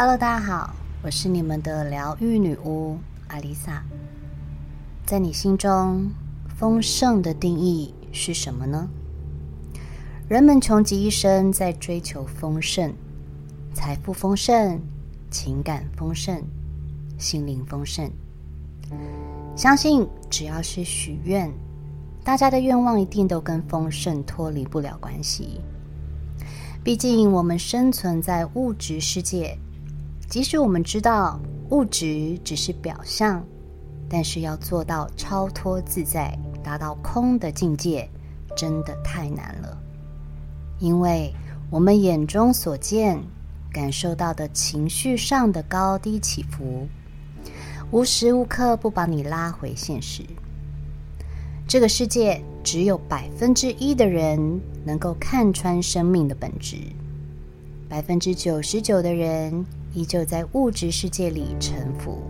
Hello，大家好，我是你们的疗愈女巫阿丽萨。在你心中，丰盛的定义是什么呢？人们穷极一生在追求丰盛，财富丰盛，情感丰盛，心灵丰盛。相信只要是许愿，大家的愿望一定都跟丰盛脱离不了关系。毕竟我们生存在物质世界。即使我们知道物质只是表象，但是要做到超脱自在、达到空的境界，真的太难了。因为我们眼中所见、感受到的情绪上的高低起伏，无时无刻不把你拉回现实。这个世界只有百分之一的人能够看穿生命的本质，百分之九十九的人，依旧在物质世界里沉浮。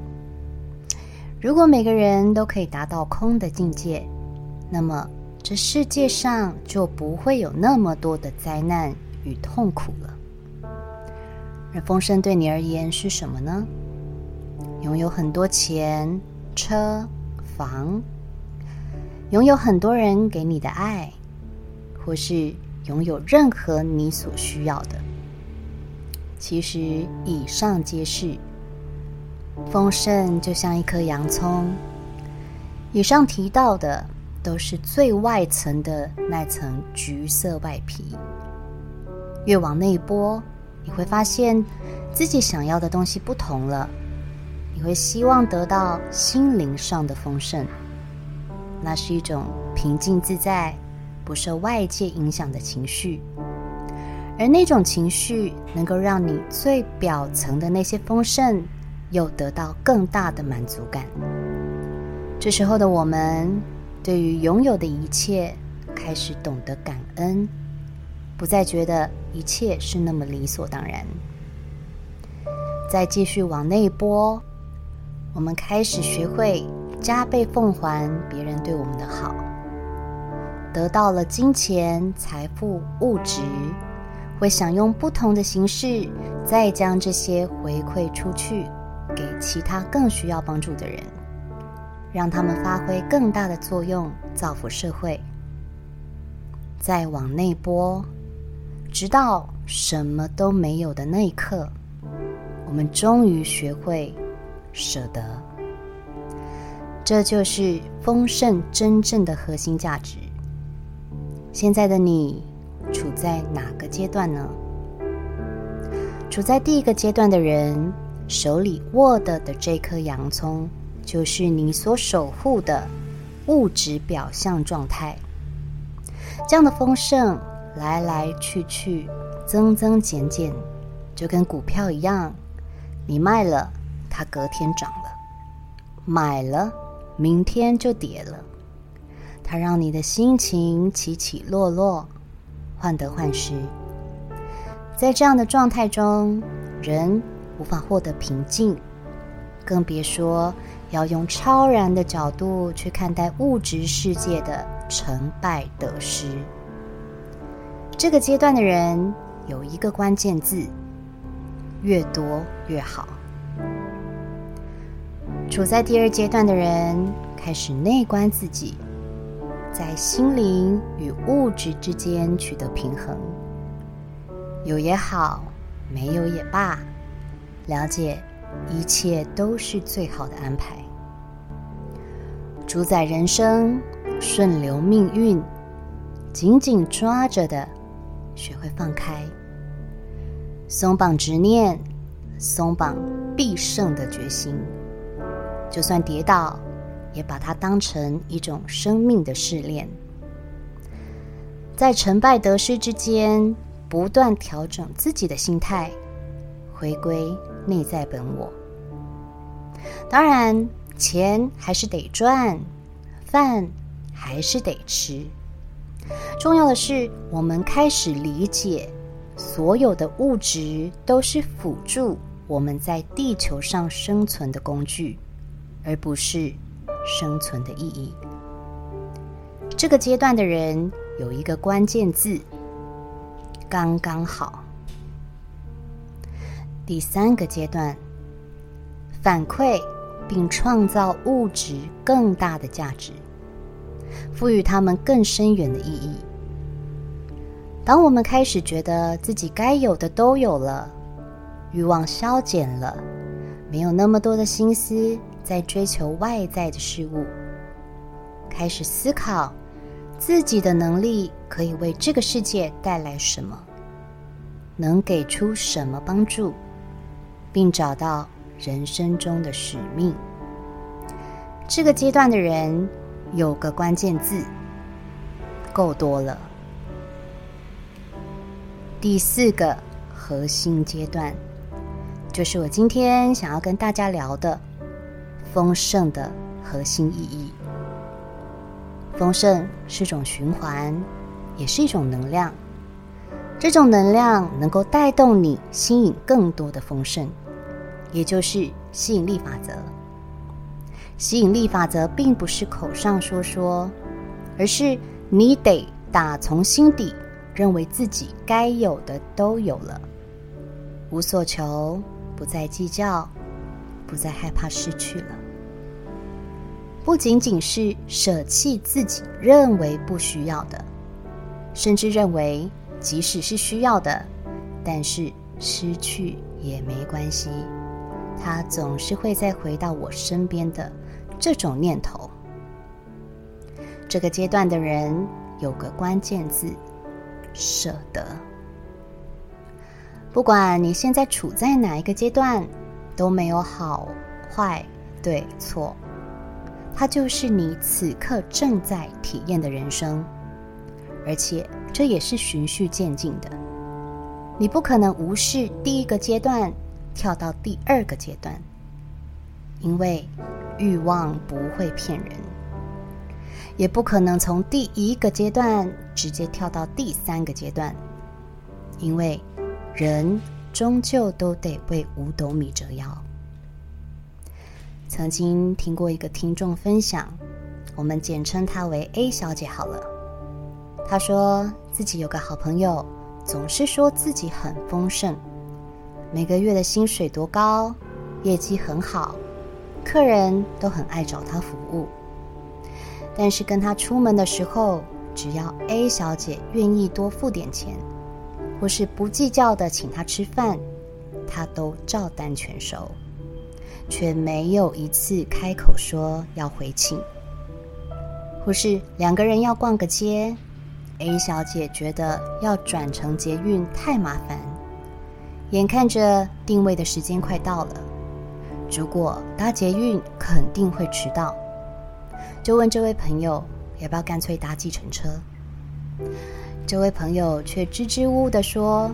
如果每个人都可以达到空的境界，那么这世界上就不会有那么多的灾难与痛苦了。而丰盛对你而言是什么呢？拥有很多钱、车、房，拥有很多人给你的爱，或是拥有任何你所需要的。其实，以上皆是。丰盛就像一颗洋葱，以上提到的都是最外层的那层橘色外皮。越往内剥，你会发现自己想要的东西不同了。你会希望得到心灵上的丰盛，那是一种平静自在、不受外界影响的情绪。而那种情绪能够让你最表层的那些丰盛，又得到更大的满足感。这时候的我们，对于拥有的一切开始懂得感恩，不再觉得一切是那么理所当然。再继续往内拨，我们开始学会加倍奉还别人对我们的好，得到了金钱、财富、物质。会想用不同的形式，再将这些回馈出去，给其他更需要帮助的人，让他们发挥更大的作用，造福社会。再往内剥，直到什么都没有的那一刻，我们终于学会舍得。这就是丰盛真正的核心价值。现在的你。处在哪个阶段呢？处在第一个阶段的人，手里握的的这颗洋葱，就是你所守护的物质表象状态。这样的丰盛来来去去，增增减减，就跟股票一样，你卖了，它隔天涨了；买了，明天就跌了。它让你的心情起起落落。患得患失，在这样的状态中，人无法获得平静，更别说要用超然的角度去看待物质世界的成败得失。这个阶段的人有一个关键字：越多越好。处在第二阶段的人开始内观自己。在心灵与物质之间取得平衡，有也好，没有也罢，了解一切都是最好的安排。主宰人生，顺流命运，紧紧抓着的，学会放开，松绑执念，松绑必胜的决心，就算跌倒。也把它当成一种生命的试炼，在成败得失之间不断调整自己的心态，回归内在本我。当然，钱还是得赚，饭还是得吃。重要的是，我们开始理解，所有的物质都是辅助我们在地球上生存的工具，而不是。生存的意义。这个阶段的人有一个关键字：刚刚好。第三个阶段，反馈并创造物质更大的价值，赋予他们更深远的意义。当我们开始觉得自己该有的都有了，欲望消减了，没有那么多的心思在追求外在的事物，开始思考自己的能力可以为这个世界带来什么，能给出什么帮助，并找到人生中的使命。这个阶段的人有个关键字，够多了。第四个核心阶段，就是我今天想要跟大家聊的丰盛的核心意义。丰盛是种循环，也是一种能量。这种能量能够带动你吸引更多的丰盛，也就是吸引力法则。吸引力法则并不是口上说说，而是你得打从心底认为自己该有的都有了，无所求，不再计较，不再害怕失去了。不仅仅是舍弃自己认为不需要的，甚至认为即使是需要的，但是失去也没关系，他总是会再回到我身边的这种念头。这个阶段的人有个关键字：舍得。不管你现在处在哪一个阶段，都没有好坏对错。它就是你此刻正在体验的人生，而且这也是循序渐进的。你不可能无视第一个阶段，跳到第二个阶段，因为欲望不会骗人；也不可能从第一个阶段直接跳到第三个阶段，因为人终究都得为五斗米折腰。曾经听过一个听众分享，我们简称她为 A 小姐好了。她说自己有个好朋友，总是说自己很丰盛，每个月的薪水多高，业绩很好，客人都很爱找她服务。但是跟她出门的时候，只要 A 小姐愿意多付点钱，或是不计较的请她吃饭，她都照单全收。却没有一次开口说要回请，或是两个人要逛个街，A 小姐觉得要转乘捷运太麻烦，眼看着定位的时间快到了，如果搭捷运肯定会迟到，就问这位朋友要不要干脆搭计程车。这位朋友却支支吾吾的说：“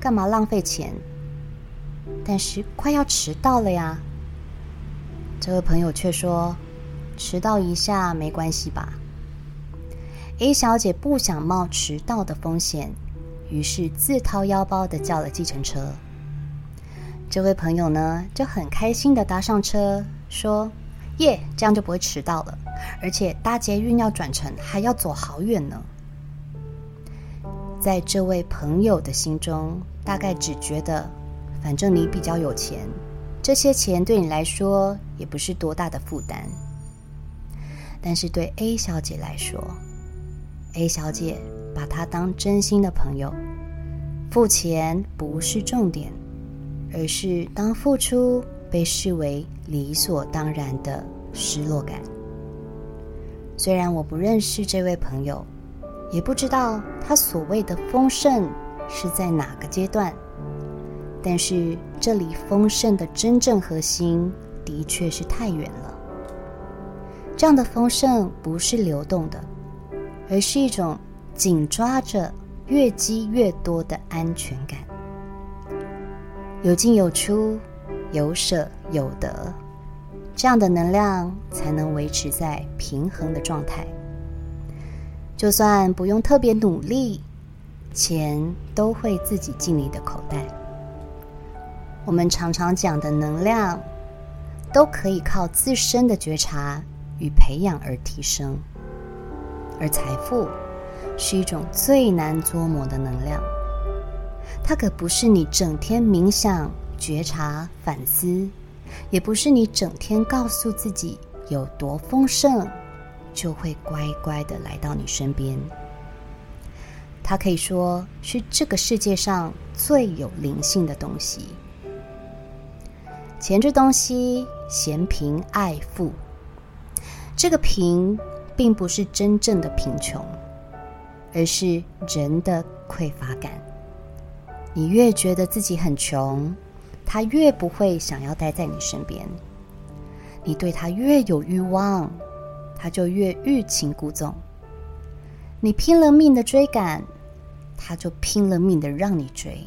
干嘛浪费钱？但是快要迟到了呀。”这位朋友却说：“迟到一下没关系吧？”A 小姐不想冒迟到的风险，于是自掏腰包的叫了计程车。这位朋友呢，就很开心的搭上车，说：“耶，这样就不会迟到了，而且搭捷运要转乘，还要走好远呢。”在这位朋友的心中，大概只觉得，反正你比较有钱。这些钱对你来说也不是多大的负担，但是对 A 小姐来说，A 小姐把她当真心的朋友，付钱不是重点，而是当付出被视为理所当然的失落感。虽然我不认识这位朋友，也不知道他所谓的丰盛是在哪个阶段。但是这里丰盛的真正核心的确是太远了。这样的丰盛不是流动的，而是一种紧抓着越积越多的安全感。有进有出，有舍有得，这样的能量才能维持在平衡的状态。就算不用特别努力，钱都会自己进你的口袋。我们常常讲的能量，都可以靠自身的觉察与培养而提升，而财富是一种最难捉摸的能量。它可不是你整天冥想觉察、反思，也不是你整天告诉自己有多丰盛，就会乖乖的来到你身边。它可以说是这个世界上最有灵性的东西。钱这东西，嫌贫爱富，这个贫并不是真正的贫穷，而是人的匮乏感。你越觉得自己很穷，他越不会想要待在你身边；你对他越有欲望，他就越欲擒故纵。你拼了命的追赶。他就拼了命的让你追，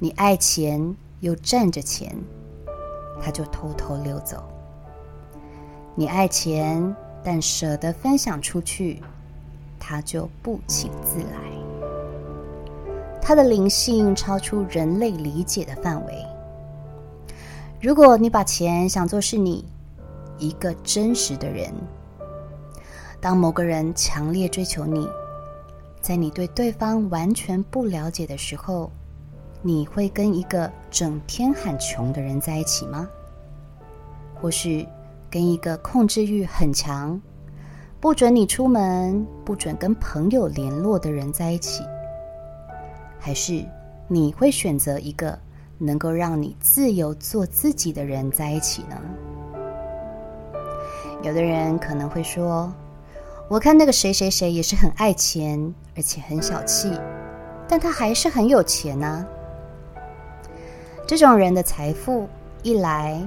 你爱钱又占着钱，他就偷偷溜走。你爱钱，但舍得分享出去，他就不请自来。他的灵性超出人类理解的范围。如果你把钱想作是你一个真实的人，当某个人强烈追求你，在你对对方完全不了解的时候，你会跟一个整天喊穷的人在一起吗？或是跟一个控制欲很强、不准你出门、不准跟朋友联络的人在一起？还是你会选择一个能够让你自由做自己的人在一起呢？有的人可能会说，我看那个谁谁谁也是很爱钱，而且很小气，但他还是很有钱呐。这种人的财富，一来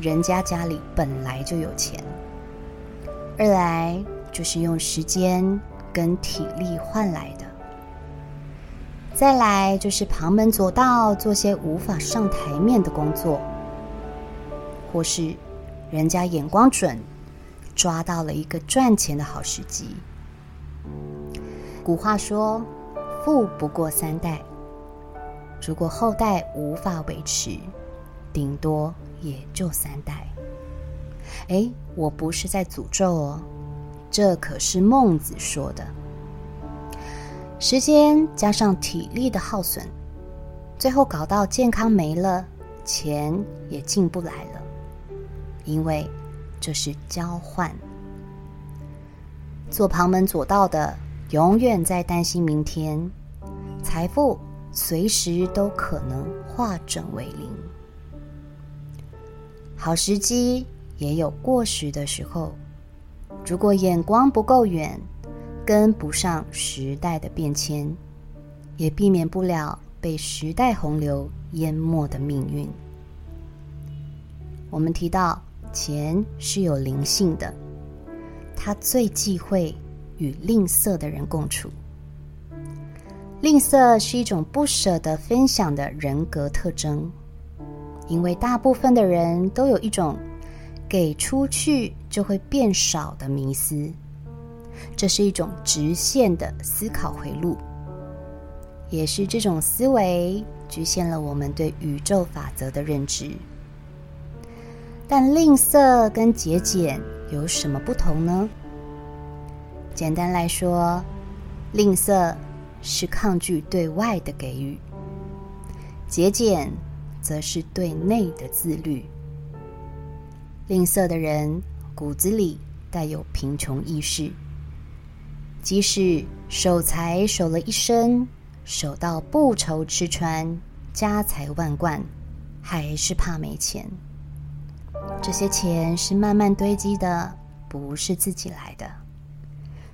人家家里本来就有钱，二来就是用时间跟体力换来的，再来就是旁门左道做些无法上台面的工作，或是人家眼光准。抓到了一个赚钱的好时机。古话说：“富不过三代。”如果后代无法维持，顶多也就三代。哎，我不是在诅咒哦，这可是孟子说的。时间加上体力的耗损，最后搞到健康没了，钱也进不来了，因为。这是交换。做旁门左道的，永远在担心明天，财富随时都可能化整为零。好时机也有过时的时候，如果眼光不够远，跟不上时代的变迁，也避免不了被时代洪流淹没的命运。我们提到。钱是有灵性的，它最忌讳与吝啬的人共处。吝啬是一种不舍得分享的人格特征，因为大部分的人都有一种给出去就会变少的迷思，这是一种直线的思考回路，也是这种思维局限了我们对宇宙法则的认知。但吝啬跟节俭有什么不同呢？简单来说，吝啬是抗拒对外的给予，节俭则是对内的自律。吝啬的人骨子里带有贫穷意识，即使守财守了一生，守到不愁吃穿、家财万贯，还是怕没钱。这些钱是慢慢堆积的，不是自己来的，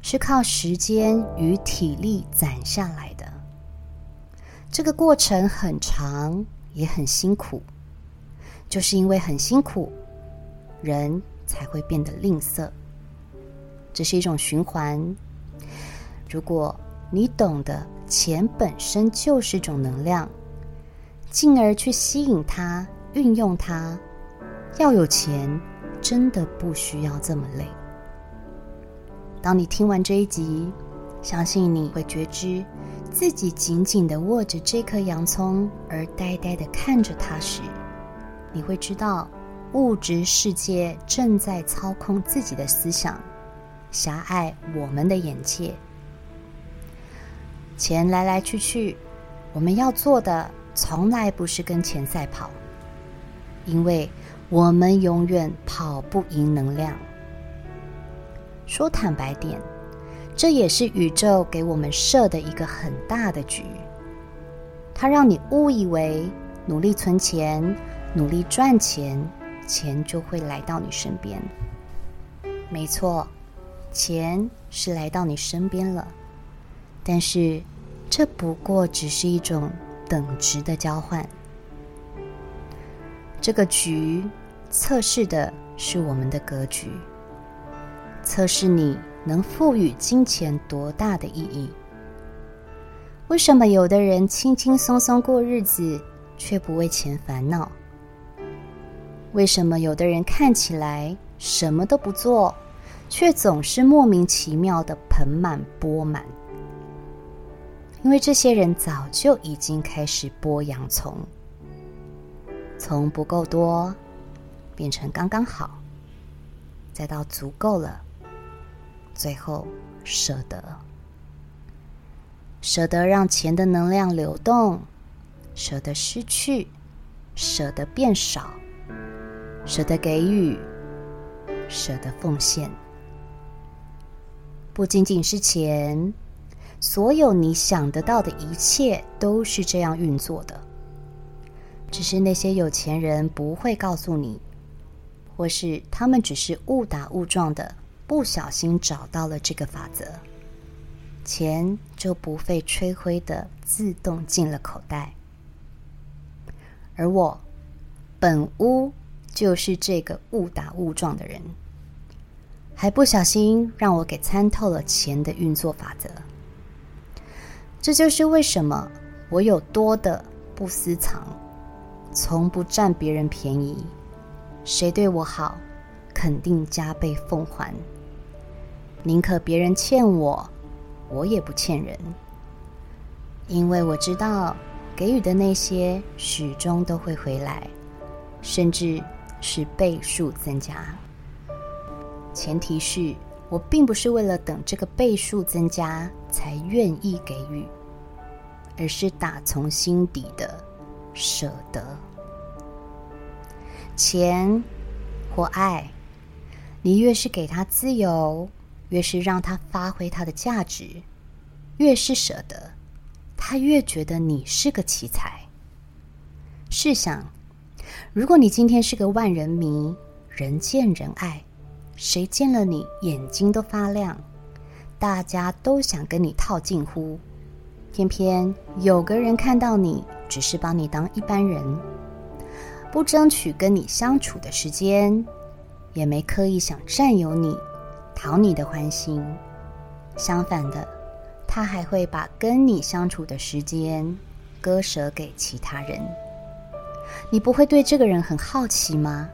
是靠时间与体力攒下来的。这个过程很长，也很辛苦，就是因为很辛苦，人才会变得吝啬。这是一种循环。如果你懂得钱本身就是一种能量，进而去吸引它、运用它。要有钱，真的不需要这么累。当你听完这一集，相信你会觉知自己紧紧地握着这颗洋葱，而呆呆地看着它时，你会知道物质世界正在操控自己的思想，狭隘我们的眼界。钱来来去去，我们要做的从来不是跟钱赛跑，因为我们永远跑不赢能量。说坦白点，这也是宇宙给我们设的一个很大的局。它让你误以为努力存钱、努力赚钱，钱就会来到你身边。没错，钱是来到你身边了，但是这不过只是一种。等值的交换，这个局测试的是我们的格局，测试你能赋予金钱多大的意义。为什么有的人轻轻松松过日子，却不为钱烦恼？为什么有的人看起来什么都不做，却总是莫名其妙的盆满钵满？因为这些人早就已经开始剥洋葱，从不够多变成刚刚好，再到足够了，最后舍得，舍得让钱的能量流动，舍得失去，舍得变少，舍得给予，舍得奉献，不仅仅是钱。所有你想得到的一切都是这样运作的，只是那些有钱人不会告诉你，或是他们只是误打误撞的不小心找到了这个法则，钱就不费吹灰的自动进了口袋。而我，本屋就是这个误打误撞的人，还不小心让我给参透了钱的运作法则。这就是为什么我有多的不私藏，从不占别人便宜，谁对我好，肯定加倍奉还。宁可别人欠我，我也不欠人，因为我知道给予的那些始终都会回来，甚至是倍数增加。前提是我并不是为了等这个倍数增加才愿意给予。而是打从心底的舍得，钱或爱，你越是给他自由，越是让他发挥他的价值，越是舍得，他越觉得你是个奇才。试想，如果你今天是个万人迷，人见人爱，谁见了你眼睛都发亮，大家都想跟你套近乎。偏偏有个人看到你，只是把你当一般人，不争取跟你相处的时间，也没刻意想占有你、讨你的欢心。相反的，他还会把跟你相处的时间割舍给其他人。你不会对这个人很好奇吗？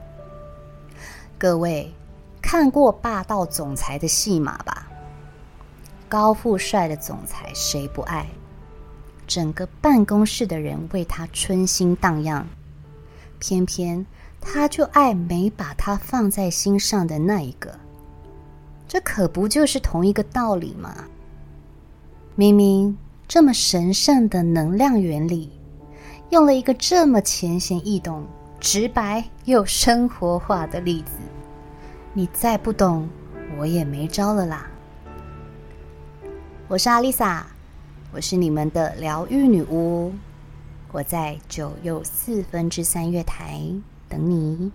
各位看过霸道总裁的戏码吧？高富帅的总裁谁不爱？整个办公室的人为他春心荡漾，偏偏他就爱没把他放在心上的那一个。这可不就是同一个道理吗？明明这么神圣的能量原理，用了一个这么浅显易懂、直白又生活化的例子，你再不懂，我也没招了啦。我是阿丽萨。我是你们的疗愈女巫，我在九又四分之三月台等你。